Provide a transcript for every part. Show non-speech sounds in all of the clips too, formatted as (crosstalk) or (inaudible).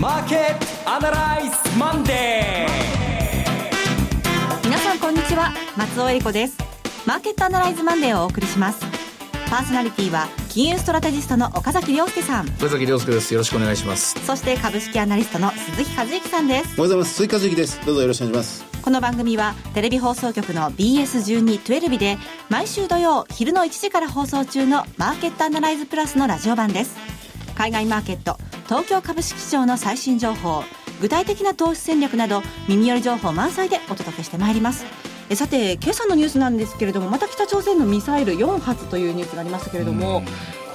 マーケットアナライズマンデー。皆さんこんにちは松尾英里子です。マーケットアナライズマンデーをお送りします。パーソナリティは金融ストラテジストの岡崎良介さん。岡崎良介です。よろしくお願いします。そして株式アナリストの鈴木一之さんです。おはようございます。鈴木一之です。どうぞよろしくお願いします。この番組はテレビ放送局の BS1212 で毎週土曜昼の1時から放送中のマーケットアナライズプラスのラジオ版です海外マーケット東京株式市場の最新情報具体的な投資戦略など耳寄り情報満載でお届けしてまいります。えさて今朝のニュースなんですけれどもまた北朝鮮のミサイル4発というニュースがありましたけれども、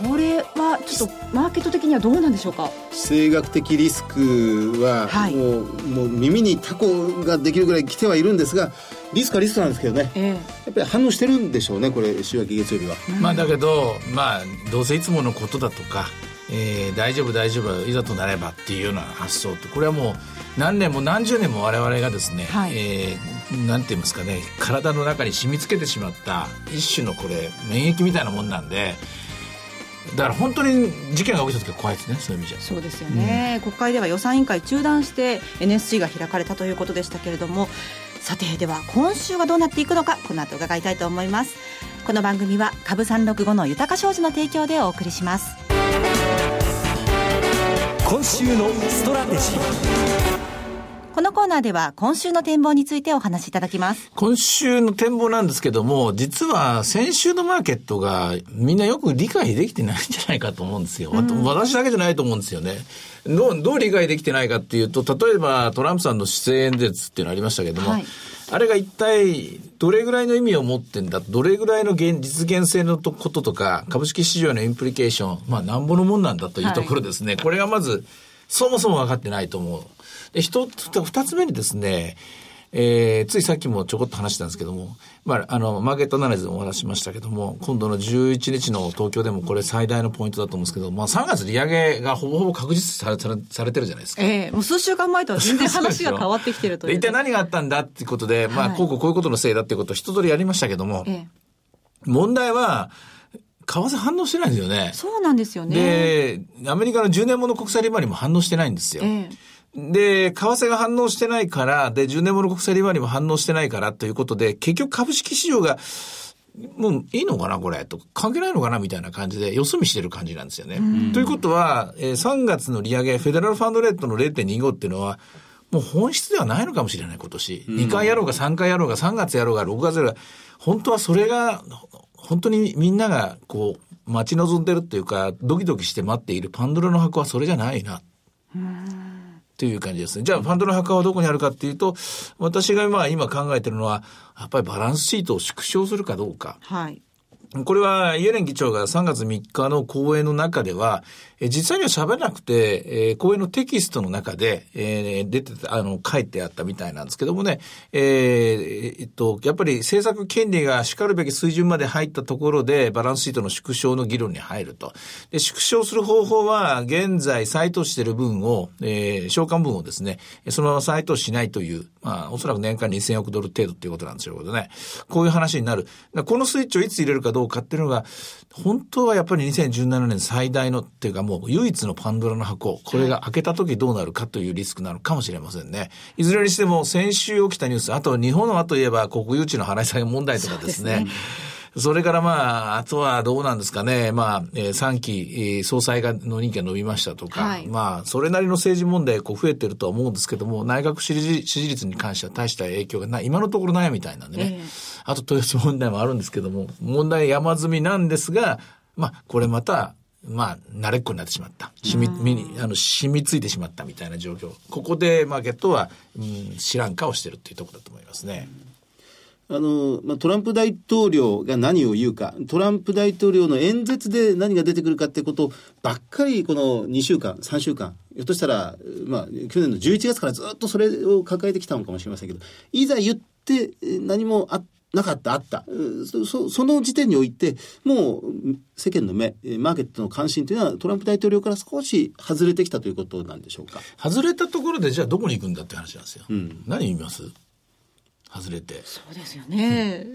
これはちょっとマーケット的にはどうなんでしょうか？地政学的リスクはもうはい、もう耳にタコができるぐらい来てはいるんですがリスクはリスクなんですけどね、えー、やっぱり反応してるんでしょうねこれ週明け月曜日は。まあだけどまあどうせいつものことだとかえー、大丈夫大丈夫いざとなればっていうような発想と。これはもう何年も何十年も我々がですね、はい、えー、なんて言いますかね体の中に染み付けてしまった一種のこれ免疫みたいなもんなんでだから本当に事件が起きた時は怖いですねそういう意味じゃ。そうですよね、うん、国会では予算委員会中断して NSC が開かれたということでしたけれどもさてでは今週はどうなっていくのかこの後伺いたいと思います。この番組は株365の豊か商事の提供でお送りします今週のストラテジーこのコーナーでは今週の展望についてお話しいただきます。今週の展望なんですけども、実は先週のマーケットがみんなよく理解できてないんじゃないかと思うんですよ。うん、私だけじゃないと思うんですよね。どう、どう理解できてないかっていうと、例えばトランプさんの施政演説っていうのありましたけども、はいあれが一体どれぐらいの意味を持ってんだ、どれぐらいの現実現性のこととか、株式市場のインプリケーション、まあなんぼのもんなんだというところですね。はい、これがまず、そもそも分かってないと思う。で、一つ、二つ目にですね、えー、ついさっきもちょこっと話したんですけども、まあ、あの、マーケットアナライズでもお話しましたけども、今度の11日の東京でもこれ最大のポイントだと思うんですけど、まあ、3月利上げがほぼほぼ確実されされされてるじゃないですか。ええー、もう数週間前とは全然話が変わってきてるという。一体何があったんだっていうことで、まあ、こうこうこういうことのせいだっていうことを一通りやりましたけども、えー、問題は、為替反応してないんですよね。そうなんですよね。で、アメリカの10年もの国債利回りも反応してないんですよ。えーで、為替が反応してないから、で、10年物国債利回りも反応してないからということで、結局株式市場が、もういいのかなこれと。関係ないのかなみたいな感じで、よそ見してる感じなんですよね。ということは、えー、3月の利上げ、フェデラルファンドレートの0.25っていうのは、もう本質ではないのかもしれない、今年。2回やろうが3回やろうが3月やろうが6月やろうが、本当はそれが、本当にみんながこう、待ち望んでるっていうか、ドキドキして待っているパンドラの箱はそれじゃないな。という感じですね。じゃあ、ファンドの墓はどこにあるかっていうと、私がまあ今考えてるのは、やっぱりバランスシートを縮小するかどうか。はい。これは、イエレン議長が3月3日の講演の中では、え実際には喋らなくて、えー、講演のテキストの中で、え、出て、あの、書いてあったみたいなんですけどもね、えー、えっと、やっぱり政策権利が叱るべき水準まで入ったところで、バランスシートの縮小の議論に入ると。で、縮小する方法は、現在再投資している分を、えー、償還分をですね、そのまま再投資しないという、まあ、おそらく年間2000億ドル程度っていうことなんでしょうけどね。こういう話になる。このスイッチをいつ入れるかどうかっていうのが、本当はやっぱり2017年最大のっていうかもう唯一のパンドラの箱、これが開けた時どうなるかというリスクなのかもしれませんね。いずれにしても先週起きたニュース、あと日本はといえば国有地の払い下げ問題とかですね。それからまあ、あとはどうなんですかね。まあ、えー、3期、えー、総裁がの任期が伸びましたとか、はい、まあ、それなりの政治問題こう増えてるとは思うんですけども、内閣支持支持率に関しては大した影響がない、今のところないみたいなんでね。えー、あと豊洲問題もあるんですけども、問題山積みなんですが、まあ、これまた、まあ、慣れっこになってしまった。染み、身に、あの、染みついてしまったみたいな状況。ここでマーケットは、うん、知らん顔してるっていうところだと思いますね。あの、まあ、トランプ大統領が何を言うか、トランプ大統領の演説で何が出てくるかってことばっかり、この2週間、3週間、ひょっとしたら、まあ、去年の11月からずっとそれを抱えてきたのかもしれませんけど、いざ言って何もあなかった、あった。そその時点において、もう世間の目、マーケットの関心というのはトランプ大統領から少し外れてきたということなんでしょうか？外れたところで、じゃあどこに行くんだって話なんですよ。うん、何言います？外れて。そうですよね。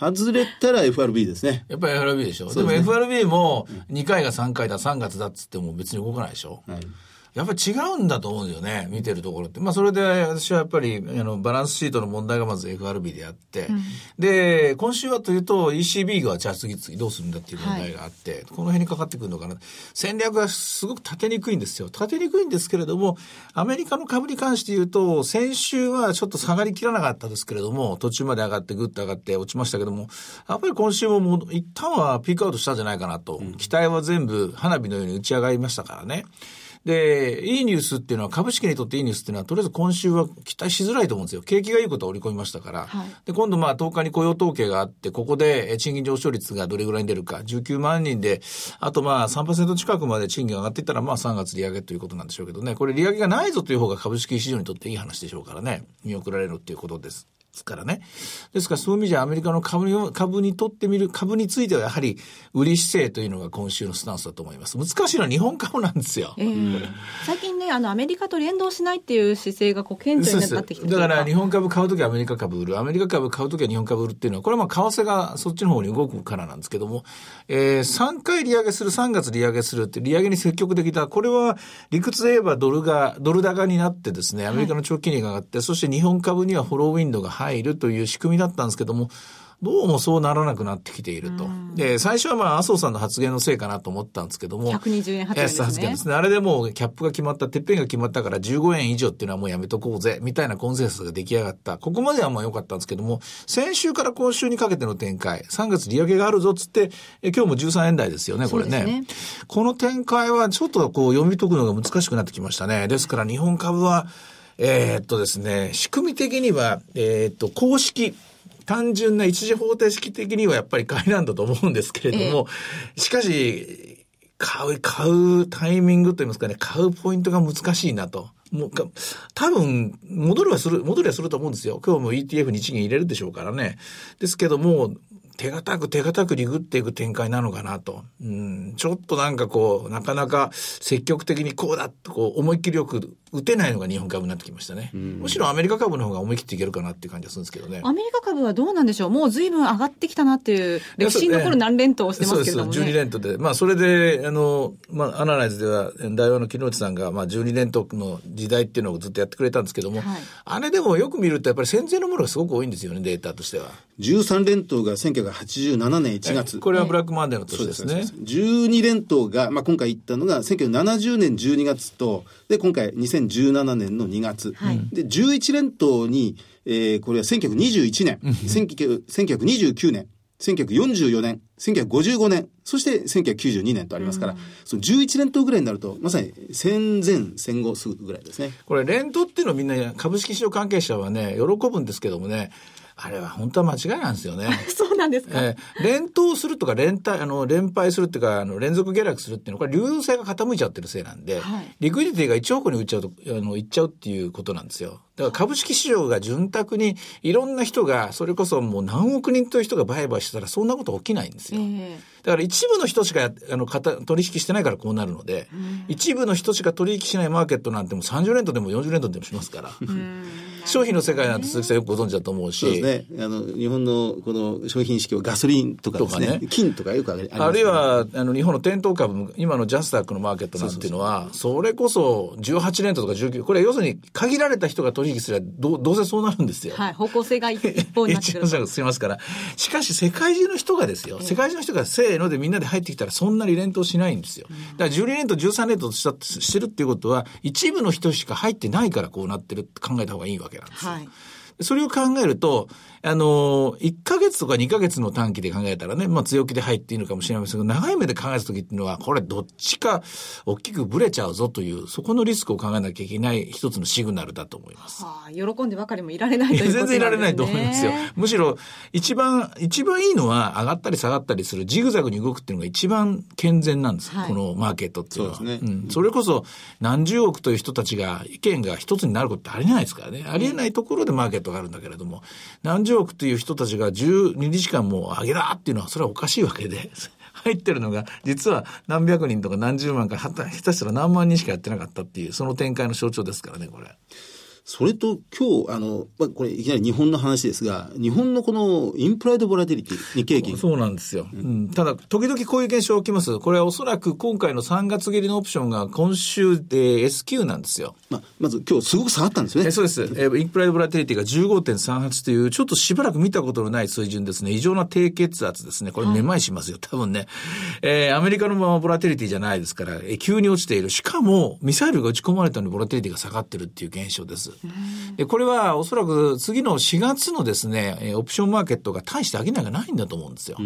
外れたら FRB ですね。やっぱり FRB でしょ？でね、でも FRB も2回が3回だ、3月だっつっても別に動かないでしょ？はいやっぱり違うんだと思うんですよね、見てるところって。まあ、それで私はやっぱり、あの、バランスシートの問題がまず FRB であって、うん、で、今週はというと ECB がじゃあ次々どうするんだっていう問題があって、はい、この辺にかかってくるのかな。戦略がすごく立てにくいんですよ。立てにくいんですけれども、アメリカの株に関して言うと、先週はちょっと下がりきらなかったですけれども、途中まで上がってぐっと上がって落ちましたけども、やっぱり今週ももう一旦はピークアウトしたんじゃないかなと。うん、期待は全部花火のように打ち上がりましたからね。で、いいニュースっていうのは、株式にとっていいニュースっていうのは、とりあえず今週は期待しづらいと思うんですよ。景気がいいことは織り込みましたから。はい、で、今度まあ10日に雇用統計があって、ここで賃金上昇率がどれぐらいに出るか、19万人で、あとまあ3%近くまで賃金が上がっていったら、まあ3月利上げということなんでしょうけどね。これ利上げがないぞという方が株式市場にとっていい話でしょうからね。見送られるっていうことです。ですからね。ですからそういう意味じゃアメリカの株に株にとってみる、株についてはやはり売り姿勢というのが今週のスタンスだと思います。難しいのは日本株なんですよ。えー、最近ね、あのアメリカと連動しないっていう姿勢がこう顕著になってきてだから日本株買うときはアメリカ株売る、アメリカ株買うときは日本株売るっていうのは、これはまあ為替がそっちの方に動くからなんですけども、えー、3回利上げする、3月利上げするって利上げに積極的だ。これは理屈で言えばドルが、ドル高になってですね、アメリカの長期金利が上がって、はい、そして日本株にはフォローウィンドが入るという仕組みだったんですけども、どうもそうならなくなってきていると。で、最初はまあ、麻生さんの発言のせいかなと思ったんですけども。120円発言ですね。発言ですね。あれでもうキャップが決まった、てっぺんが決まったから15円以上っていうのはもうやめとこうぜ、みたいなコンセンサスが出来上がった。ここまではまあ良かったんですけども、先週から今週にかけての展開、3月利上げがあるぞっつって、え今日も13円台ですよね、これね。ねこの展開はちょっとこう読み解くのが難しくなってきましたね。ですから日本株は、えー、っとですね、仕組み的には、えー、っと、公式、単純な一次方程式的にはやっぱり買いなんだと思うんですけれども、えー、しかし、買う、買うタイミングといいますかね、買うポイントが難しいなと。もう、多分、戻りはする、戻りはすると思うんですよ。今日も ETF 日銀入れるでしょうからね。ですけども、手堅く手堅くリグっていく展開なのかなと。うん、ちょっとなんかこう、なかなか積極的にこうだとこう思いっきりよく打てないのが日本株になってきましたね。むしろアメリカ株の方が思い切っていけるかなっていう感じがするんですけどね。アメリカ株はどうなんでしょうもう随分上がってきたなっていう、歴史に残る何連投をしてますけども、ね、そうです。12連投で。まあそれで、あの、まあアナライズでは、大和の木之内さんが、まあ12連投の時代っていうのをずっとやってくれたんですけども、はい、あれでもよく見るとやっぱり戦前のものがすごく多いんですよね、データとしては。13連投が1987年1月。これはブラックマンデーの年ですね。す12連投が、まあ今回言ったのが1970年12月と、で、今回2017年の2月。はい、で、11連投に、えー、これは1921年、1929年、1944年、1955年、そして1992年とありますから、うん、その11連投ぐらいになると、まさに戦前、戦後すぐぐらいですね。これ、連投っていうのをみんな株式市場関係者はね、喜ぶんですけどもね、あれは本当は間違いなんですよね。(laughs) そうなんですか？えー、連投するとか連帯、あの、連敗するっていうか、あの、連続下落するっていうのは、これ流動性が傾いちゃってるせいなんで、はい、リクイディティが1億に売っちゃうと、あの、いっちゃうっていうことなんですよ。だから株式市場が潤沢にいろんな人が、それこそもう何億人という人が売買したらそんなこと起きないんですよ。えー、だから一部の人しかあの取引してないからこうなるので、一部の人しか取引しないマーケットなんてもう30年度でも40年度でもしますから。商品の世界なんて鈴木さんよくご存知だと思うし。そうですね。あの、日本のこの商品意識はガソリンとかですね。ね金とかよくあります、ね、あるいは、あの、日本の店頭株、今のジャスタックのマーケットなんていうのは、それこそ18年度とか19、これ要するに限られた人が取引すればどどうせそうなるんですよ。はい。方向性が一方になってくる。すますから。しかし世界中の人がですよ、世界中の人がせーのでみんなで入ってきたらそんなに連投しないんですよ。だから12連投13連投したしてるっていうことは、一部の人しか入ってないからこうなってるって考えた方がいいわけなんですよ。はいそれを考えると、あの、1ヶ月とか2ヶ月の短期で考えたらね、まあ強気で入っていいのかもしれませんけど、長い目で考えた時っていうのは、これどっちか大きくブレちゃうぞという、そこのリスクを考えなきゃいけない一つのシグナルだと思います。はあ、喜んでばかりもいられないということですね。全然いられないと思いますよ。むしろ、一番、一番いいのは上がったり下がったりするジグザグに動くっていうのが一番健全なんです。はい、このマーケットっていうのは。そうですね。うん。それこそ何十億という人たちが意見が一つになることってありえないですからね。ありえないところでマーケットがあるんだけれども、何十億という人たちが12日間も上げだっていうのは、それはおかしいわけで。(laughs) 入ってるのが、実は何百人とか何十万か、下手したら何万人しかやってなかったっていう、その展開の象徴ですからね、これ。それと今日、あの、まあ、これいきなり日本の話ですが、日本のこのインプライドボラティリティ、日経平均。そうなんですよ。うん、ただ、時々こういう現象起きます。これはおそらく今回の3月切りのオプションが今週で S q なんですよ。まあ、まず今日すごく下がったんですよね。えそうです。えインプライドボラティリティが15.38という、ちょっとしばらく見たことのない水準ですね。異常な低血圧ですね。これめまいしますよ、多分ね。えー、アメリカのままボラティリティじゃないですから、えー、急に落ちている。しかも、ミサイルが撃ち込まれたのにボラティリティが下がってるっていう現象です。でこれはおそらく次の4月のですね、オプションマーケットが大して商いがないんだと思うんですよ。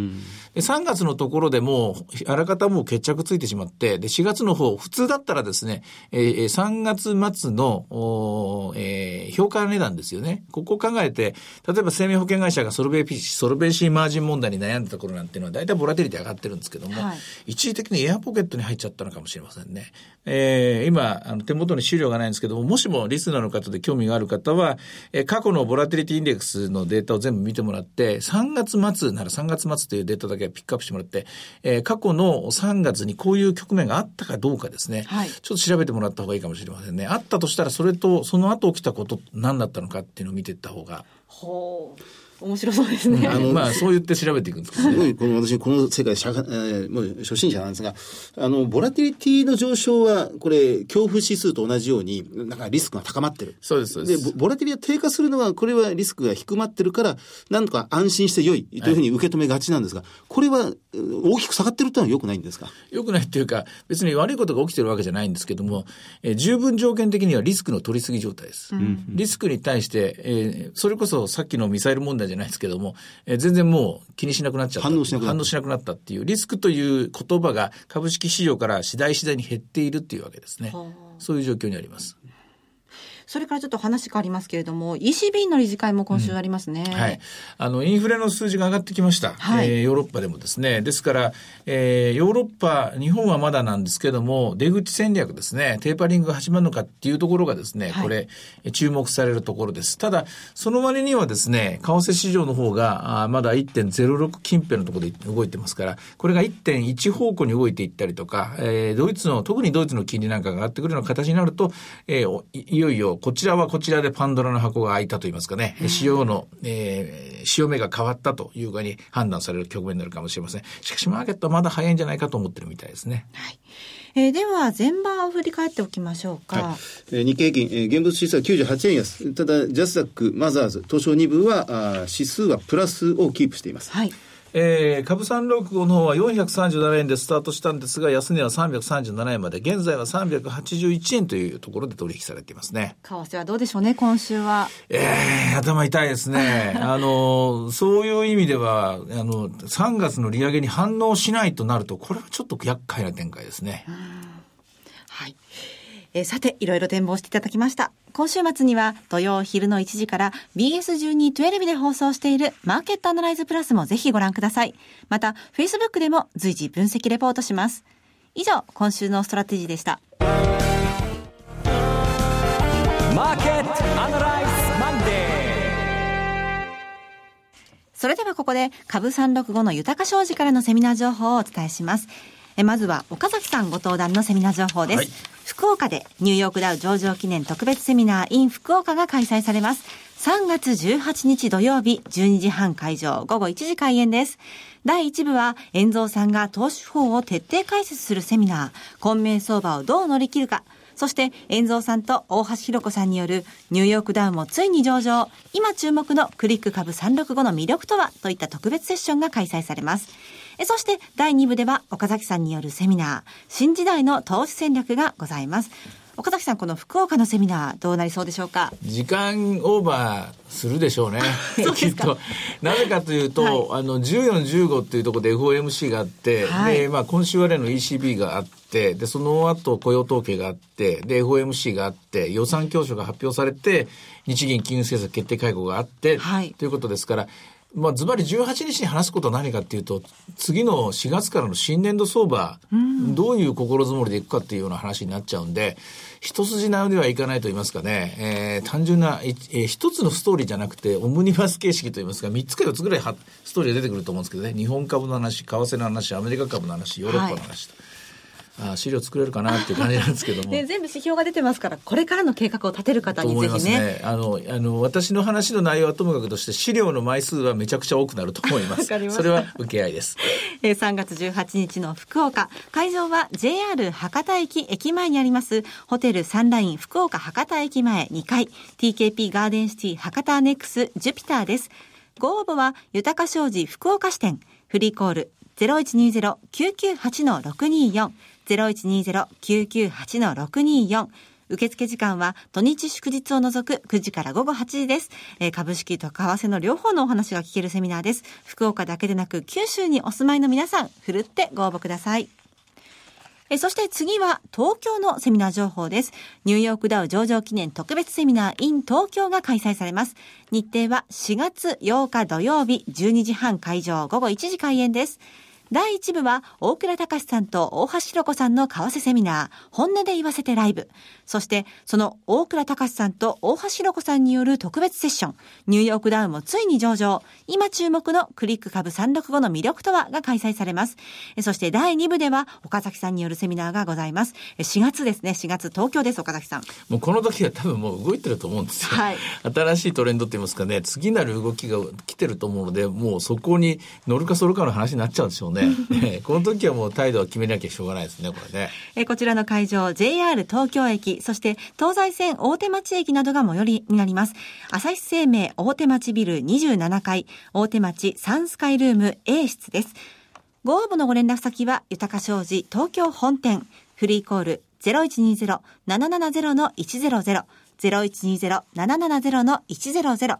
で3月のところでもう、あらかたもう決着ついてしまって、で、4月の方、普通だったらですね、えー、3月末の、おえー、評価値段ですよね。ここを考えて、例えば生命保険会社がソルベイソルベイシーマージン問題に悩んだところなんていうのは、大体ボラティリティ上がってるんですけども、はい、一時的にエアポケットに入っちゃったのかもしれませんね。えー、今、あの手元に資料がないんですけども、もしもリスナーの方で興味がある方は、えー、過去のボラティリティインデックスのデータを全部見てもらって、3月末なら3月末というデータだけピックアップしてもらって、えー、過去の3月にこういう局面があったかどうかですね、はい、ちょっと調べてもらった方がいいかもしれませんね。あったとしたら、それとその後起きたこと何だったのかっていうのを見ていった方が。ほう。面白そうですね。あの、(laughs) まあ、そう言って調べていくんですけど、ね、すごい、この私、この世界、社会、えー、もう初心者なんですが、あの、ボラティリティの上昇は、これ、恐怖指数と同じように、なんかリスクが高まってる。そうです、そうです。で、ボラティリティが低下するのは、これはリスクが低まってるから、なんとか安心して良いというふうに受け止めがちなんですが、はい、これは大きく下がってるってのは良くないんですか？良くないっていうか、別に悪いことが起きてるわけじゃないんですけども、えー、十分条件的にはリスクの取りすぎ状態です。うん、リスクに対して、えー、それこそさっきのミサイル問題じゃないですけども、えー、全然もう気にしなくなっちゃった。反応しなくなった。反応しなくなったっていう、リスクという言葉が株式市場から次第次第に減っているっていうわけですね。そういう状況にあります。それからちょっと話変わりますけれども、ECB の理事会も今週ありますね。うん、はい。あの、インフレの数字が上がってきました。はい、えー、ヨーロッパでもですね。ですから、えー、ヨーロッパ、日本はまだなんですけども、出口戦略ですね、テーパリングが始まるのかっていうところがですね、はい、これ、注目されるところです。ただ、その割にはですね、為替市場の方が、あまだ1.06近辺のところで動いてますから、これが1.1方向に動いていったりとか、えー、ドイツの、特にドイツの金利なんかが上がってくるような形になると、えー、いよいよこちらはこちらでパンドラの箱が開いたといいますかね、潮の、えー、潮目が変わったというふうに判断される局面になるかもしれません。しかしマーケットはまだ早いんじゃないかと思ってるみたいですね。はい。えー、では、前場を振り返っておきましょうか。はい、えー、日経平均、えー、現物指数は98円安。ただ、ジャスダック、マザーズ、東証2部は、あ指数はプラスをキープしています。はい。えー、株365の方は437円でスタートしたんですが、安値は337円まで、現在は381円というところで取引されていますね。為替はどうでしょうね、今週は。えー、頭痛いですね。(laughs) あの、そういう意味では、あの、3月の利上げに反応しないとなると、これはちょっと厄介な展開ですね。はい。えー、さて、いろいろ展望していただきました。今週末には土曜昼の1時から BS1212 で放送しているマーケットアナライズプラスもぜひご覧ください。また、Facebook でも随時分析レポートします。以上、今週のストラテジーでした。マーケットアナライズマンデーそれではここで株365の豊か商事からのセミナー情報をお伝えします。えまずは岡崎さんご登壇のセミナー情報です。はい、福岡でニューヨークダウ上場記念特別セミナー in 福岡が開催されます。3月18日土曜日12時半会場午後1時開演です。第1部は、遠蔵さんが投資法を徹底解説するセミナー、混迷相場をどう乗り切るか、そして、遠蔵さんと大橋弘子さんによるニューヨークダウンもついに上場、今注目のクリック株365の魅力とはといった特別セッションが開催されます。そして第2部では岡崎さんによるセミナー、新時代の投資戦略がございます。岡崎さん、この福岡のセミナー、どうなりそうでしょうか？時間オーバーするでしょうね。(laughs) きっと。なぜかというと、はい、あの、14、15っていうところで FOMC があって、はい、で、まあ、今週は例の ECB があって、で、その後雇用統計があって、で、FOMC があって、予算教書が発表されて、日銀金融政策決定会合があって、はい、ということですから、まあ、ずばり18日に話すことは何かっていうと、次の4月からの新年度相場、どういう心づもりでいくかっていうような話になっちゃうんで、一筋縄ではいかないと言いますかね、えー、単純な、えー、一つのストーリーじゃなくて、オムニバス形式と言いますか、3つか4つぐらいストーリーが出てくると思うんですけどね、日本株の話、為替の話、アメリカ株の話、ヨーロッパの話と。はいあ資料作れるかなっていう感じなんですけども。(laughs) 全部指標が出てますから、これからの計画を立てる方にぜひね。ねあの、あの、私の話の内容はともかくとして、資料の枚数はめちゃくちゃ多くなると思います。ますそれは受け合いです。えー、3月18日の福岡。会場は JR 博多駅駅前にあります、ホテルサンライン福岡博多駅前2階、TKP ガーデンシティ博多アネックスジュピターです。ご応募は、豊か商事福岡支店、フリーコール0120-998-624、0120-998-624、受付時間は土日祝日を除く9時から午後8時です。えー、株式と為替の両方のお話が聞けるセミナーです。福岡だけでなく九州にお住まいの皆さん、ふるってご応募ください。えそして次は東京のセミナー情報です。ニューヨークダウ上場記念特別セミナー in 東京が開催されます。日程は4月8日土曜日12時半会場午後1時開演です。第1部は大倉隆さんと大橋弘子さんの為替セミナー、本音で言わせてライブ。そして、その大倉隆さんと大橋弘子さんによる特別セッション、ニューヨークダウンもついに上場。今注目のクリック株365の魅力とはが開催されます。そして第2部では岡崎さんによるセミナーがございます。4月ですね、4月東京です、岡崎さん。もうこの時は多分もう動いてると思うんですよ。はい。新しいトレンドって言いますかね、次なる動きが来てると思うので、もうそこに乗るかそるかの話になっちゃうんでしょうね。ね (laughs) この時はもう態度は決めなきゃしょうがないですね、これね。えこちらの会場、JR 東京駅、そして東西線大手町駅などが最寄りになります。朝日生命大手町ビル27階、大手町サンスカイルーム A 室です。ご応募のご連絡先は、豊か商事東京本店、フリーコール0120-770-100、0120-770-100、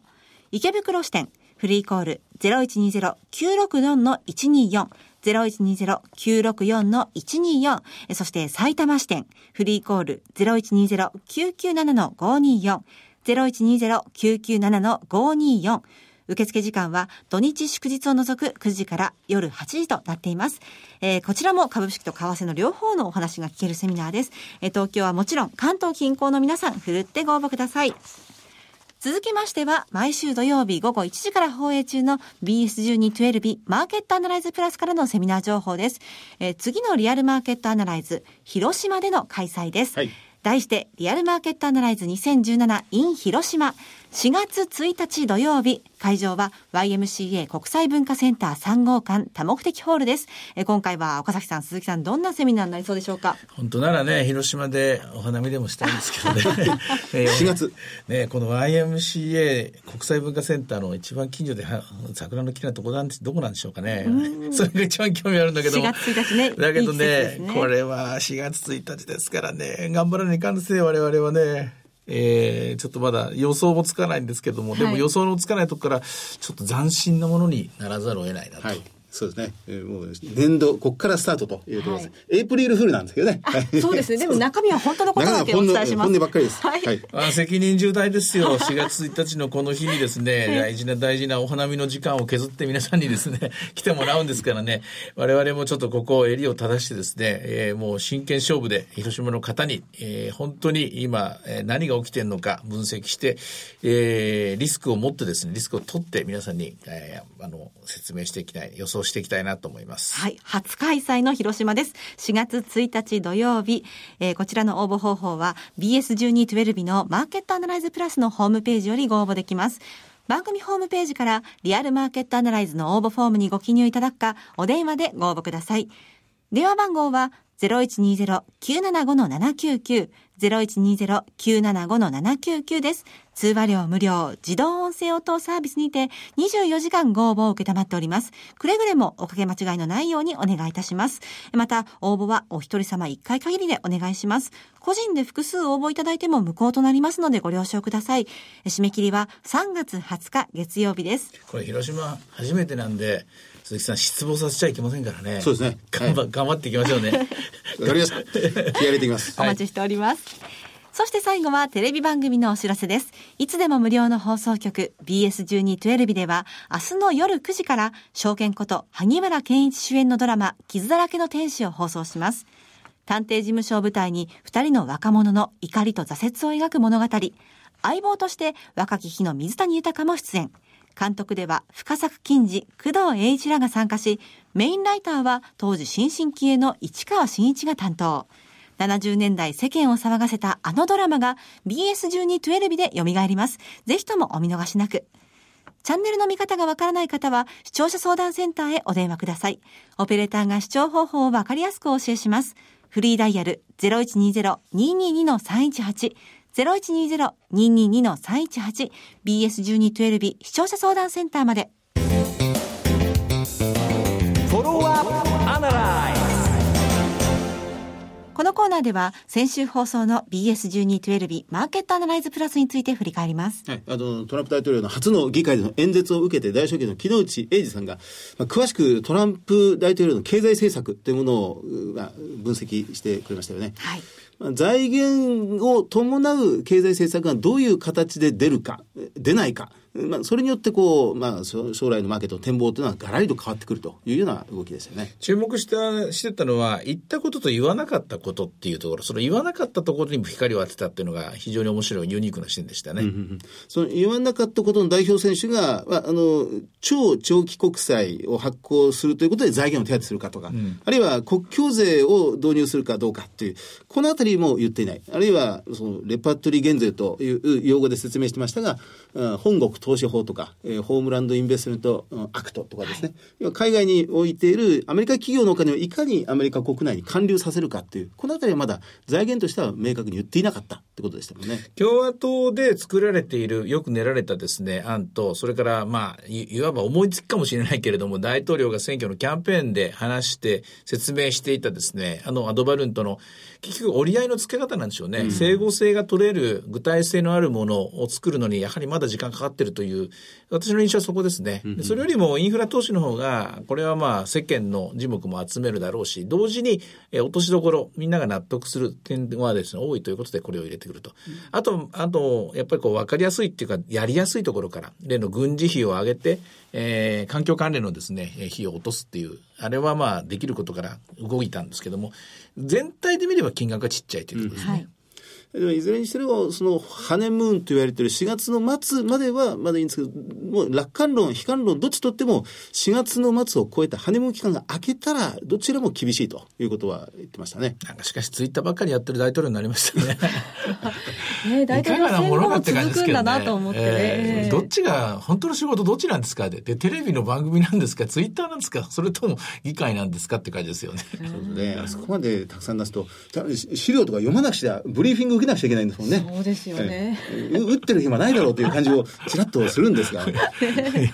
池袋支店、フリーコール0120-964-124、0120-964-124、そして埼玉支店、フリーコール0120-997-524、0120-997-524、受付時間は土日祝日を除く9時から夜8時となっています。えー、こちらも株式と為替の両方のお話が聞けるセミナーです。えー、東京はもちろん関東近郊の皆さん、ふるってご応募ください。続きましては、毎週土曜日午後1時から放映中の BS1212 マーケットアナライズプラスからのセミナー情報です。えー、次のリアルマーケットアナライズ、広島での開催です。はい、題して、リアルマーケットアナライズ 2017in 広島。4月1日土曜日、会場は YMCA 国際文化センター3号館多目的ホールです。え今回は岡崎さん、鈴木さん、どんなセミナーになりそうでしょうか？本当ならね、広島でお花見でもしたいんですけどね。(laughs) 4月。ね、この YMCA 国際文化センターの一番近所で桜の木なとこなんです、どこなんでしょうかね。それが一番興味あるんだけど。4月1日ね。だけどね、ねこれは4月1日ですからね、頑張らないかんですよ、我々はね。えー、ちょっとまだ予想もつかないんですけども、はい、でも予想のつかないところからちょっと斬新なものにならざるを得ないなと。はいそうですね。えー、もう年度、ここからスタートというところです、はい、エイプリルフールなんですけどね。そうですね。でも中身は本当のことだけお伝えします。本音ばっかりです。はい。はい、あ責任重大ですよ。4月1日のこの日にですね、(laughs) 大事な大事なお花見の時間を削って皆さんにですね、(laughs) 来てもらうんですからね、我々もちょっとここを襟を正してですね、えー、もう真剣勝負で広島の方に、えー、本当に今、えー、何が起きてるのか分析して、えー、リスクを持ってですね、リスクを取って皆さんに、えー、あの、説明していきたい、予想していきたいなと思います。います。はい。初開催の広島です。4月1日土曜日、えー、こちらの応募方法は BS1212 のマーケットアナライズプラスのホームページよりご応募できます。番組ホームページからリアルマーケットアナライズの応募フォームにご記入いただくか、お電話でご応募ください。電話番号は0120-975-799、0120-975-799です。通話料無料、自動音声応答サービスにて24時間ご応募を受けたまっております。くれぐれもおかけ間違いのないようにお願いいたします。また、応募はお一人様一回限りでお願いします。個人で複数応募いただいても無効となりますのでご了承ください。締め切りは3月20日月曜日です。これ広島初めてなんで、鈴木さん失望させちゃいけませんからね。そうですね。頑張、はい、頑張っていきましょうね。(laughs) わかりました。気合入れていきます。お待ちしております。そして最後はテレビ番組のお知らせです。いつでも無料の放送局 BS1212 では明日の夜9時から証券こと萩原健一主演のドラマ傷だらけの天使を放送します。探偵事務所を舞台に二人の若者の怒りと挫折を描く物語。相棒として若き日の水谷豊も出演。監督では深作金次、工藤栄一らが参加し、メインライターは当時新進気鋭の市川真一が担当。70年代世間を騒がせたあのドラマが BS1212 で蘇ります。ぜひともお見逃しなく。チャンネルの見方がわからない方は、視聴者相談センターへお電話ください。オペレーターが視聴方法をわかりやすくお教えします。フリーダイヤル0120-222-318 0120-222-318 BS1212 視聴者相談センターまで。このコーナーでは先週放送の BS1212 マーケットアナライズプラスについて振り返ります。はい、あの、トランプ大統領の初の議会での演説を受けて大証券の木内英二さんが、まあ、詳しくトランプ大統領の経済政策というものを、まあ、分析してくれましたよね。はい。財源を伴う経済政策がどういう形で出るか、出ないか、まあ、それによってこう、まあ、将来のマーケットの展望というのはがらりと変わってくるというような動きですよね。注目したしてたのは、言ったことと言わなかったことっていうところ、その言わなかったところにも光を当てたっていうのが非常に面白いユニークな視点でしたね。うんうんうん、その言わなかったことの代表選手が、あの、超長期国債を発行するということで財源を手当てするかとか、うん、あるいは国境税を導入するかどうかっていう、このあたりも言っていない。あるいは、その、レパートリー減税という用語で説明してましたが、本国投資法とか、えー、ホームランドインベストメントアクトとかですね、はい、海外に置いているアメリカ企業のお金をいかにアメリカ国内に還流させるかっていう、このあたりはまだ財源としては明確に言っていなかったってことでしたもんね。共和党で作られている、よく練られたですね、案と、それから、まあい、いわば思いつきかもしれないけれども、大統領が選挙のキャンペーンで話して説明していたですね、あの、アドバルーンとの、結局折り合いのつけ方なんでしょうね。うん、整合性が取れる、具体性のあるものを作るのに、やはりまだ時間かかってるという、私の印象はそこですね。でそれよりもインフラ投資の方が、これはまあ世間の字目も集めるだろうし、同時に、え落としどころ、みんなが納得する点はですね、多いということでこれを入れてくると。あと、あと、やっぱりこう分かりやすいっていうか、やりやすいところから、例の軍事費を上げて、えー、環境関連のですね、費用を落とすっていう、あれはまあできることから動いたんですけども、全体で見れば金額がちっちゃいということですね。うんはいいずれにしても、その、ハネムーンと言われている4月の末まではまだいいんですけど、もう楽観論、悲観論、どっちとっても、4月の末を超えたハネムーン期間が明けたら、どちらも厳しいということは言ってましたね。なんかしかし、ツイッターばっかりやってる大統領になりましたね。ね大統領選後も続くんだなと思ってね。えー、どっちが、本当の仕事どっちなんですか？で、テレビの番組なんですか？ツイッターなんですか？それとも議会なんですか？って感じですよね。そうですね。あそこまでたくさん出すと、資料とか読まなくちゃ、ブリーフィング受けなくちゃいけないんですもんね。そうですよね。打ってる暇ないだろうという感じをちらっとするんですが。(laughs) い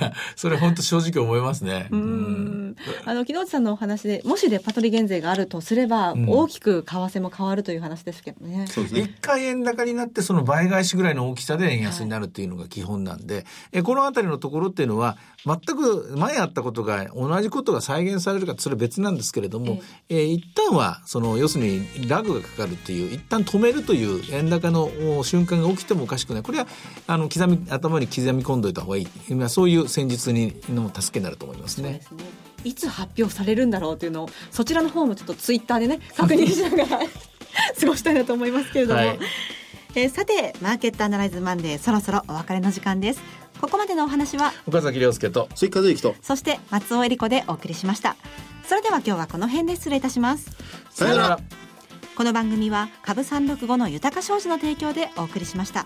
や、それ本当正直思いますね。うん。あの、木之内さんのお話で、もしレパトリ減税があるとすれば、大きく為替も変わるという話ですけどね。そうですね。一回円高になって、その倍返しぐらいの大きさで円安になるっていうのが基本なんで、はい、えこのあたりのところっていうのは、全く前あったことが、同じことが再現されるか、それは別なんですけれども、ええー、一旦は、その、要するにラグがかかるっていう、一旦止めるという円高の瞬間が起きてもおかしくない。これは、あの、刻み、頭に刻み込んどいた方がいい。そういう戦術にの助けになると思いますね。すねいつ発表されるんだろうというのを、そちらの方もちょっとツイッターでね、確認しながら (laughs) 過ごしたいなと思いますけれども。はい、えー、さて、マーケットアナライズマンデー、そろそろお別れの時間です。ここまでのお話は、岡崎亮介と、鈴木和之と、そして松尾恵里子でお送りしました。それでは今日はこの辺で失礼いたします。さよなら。この番組は株三六五の豊か商事の提供でお送りしました。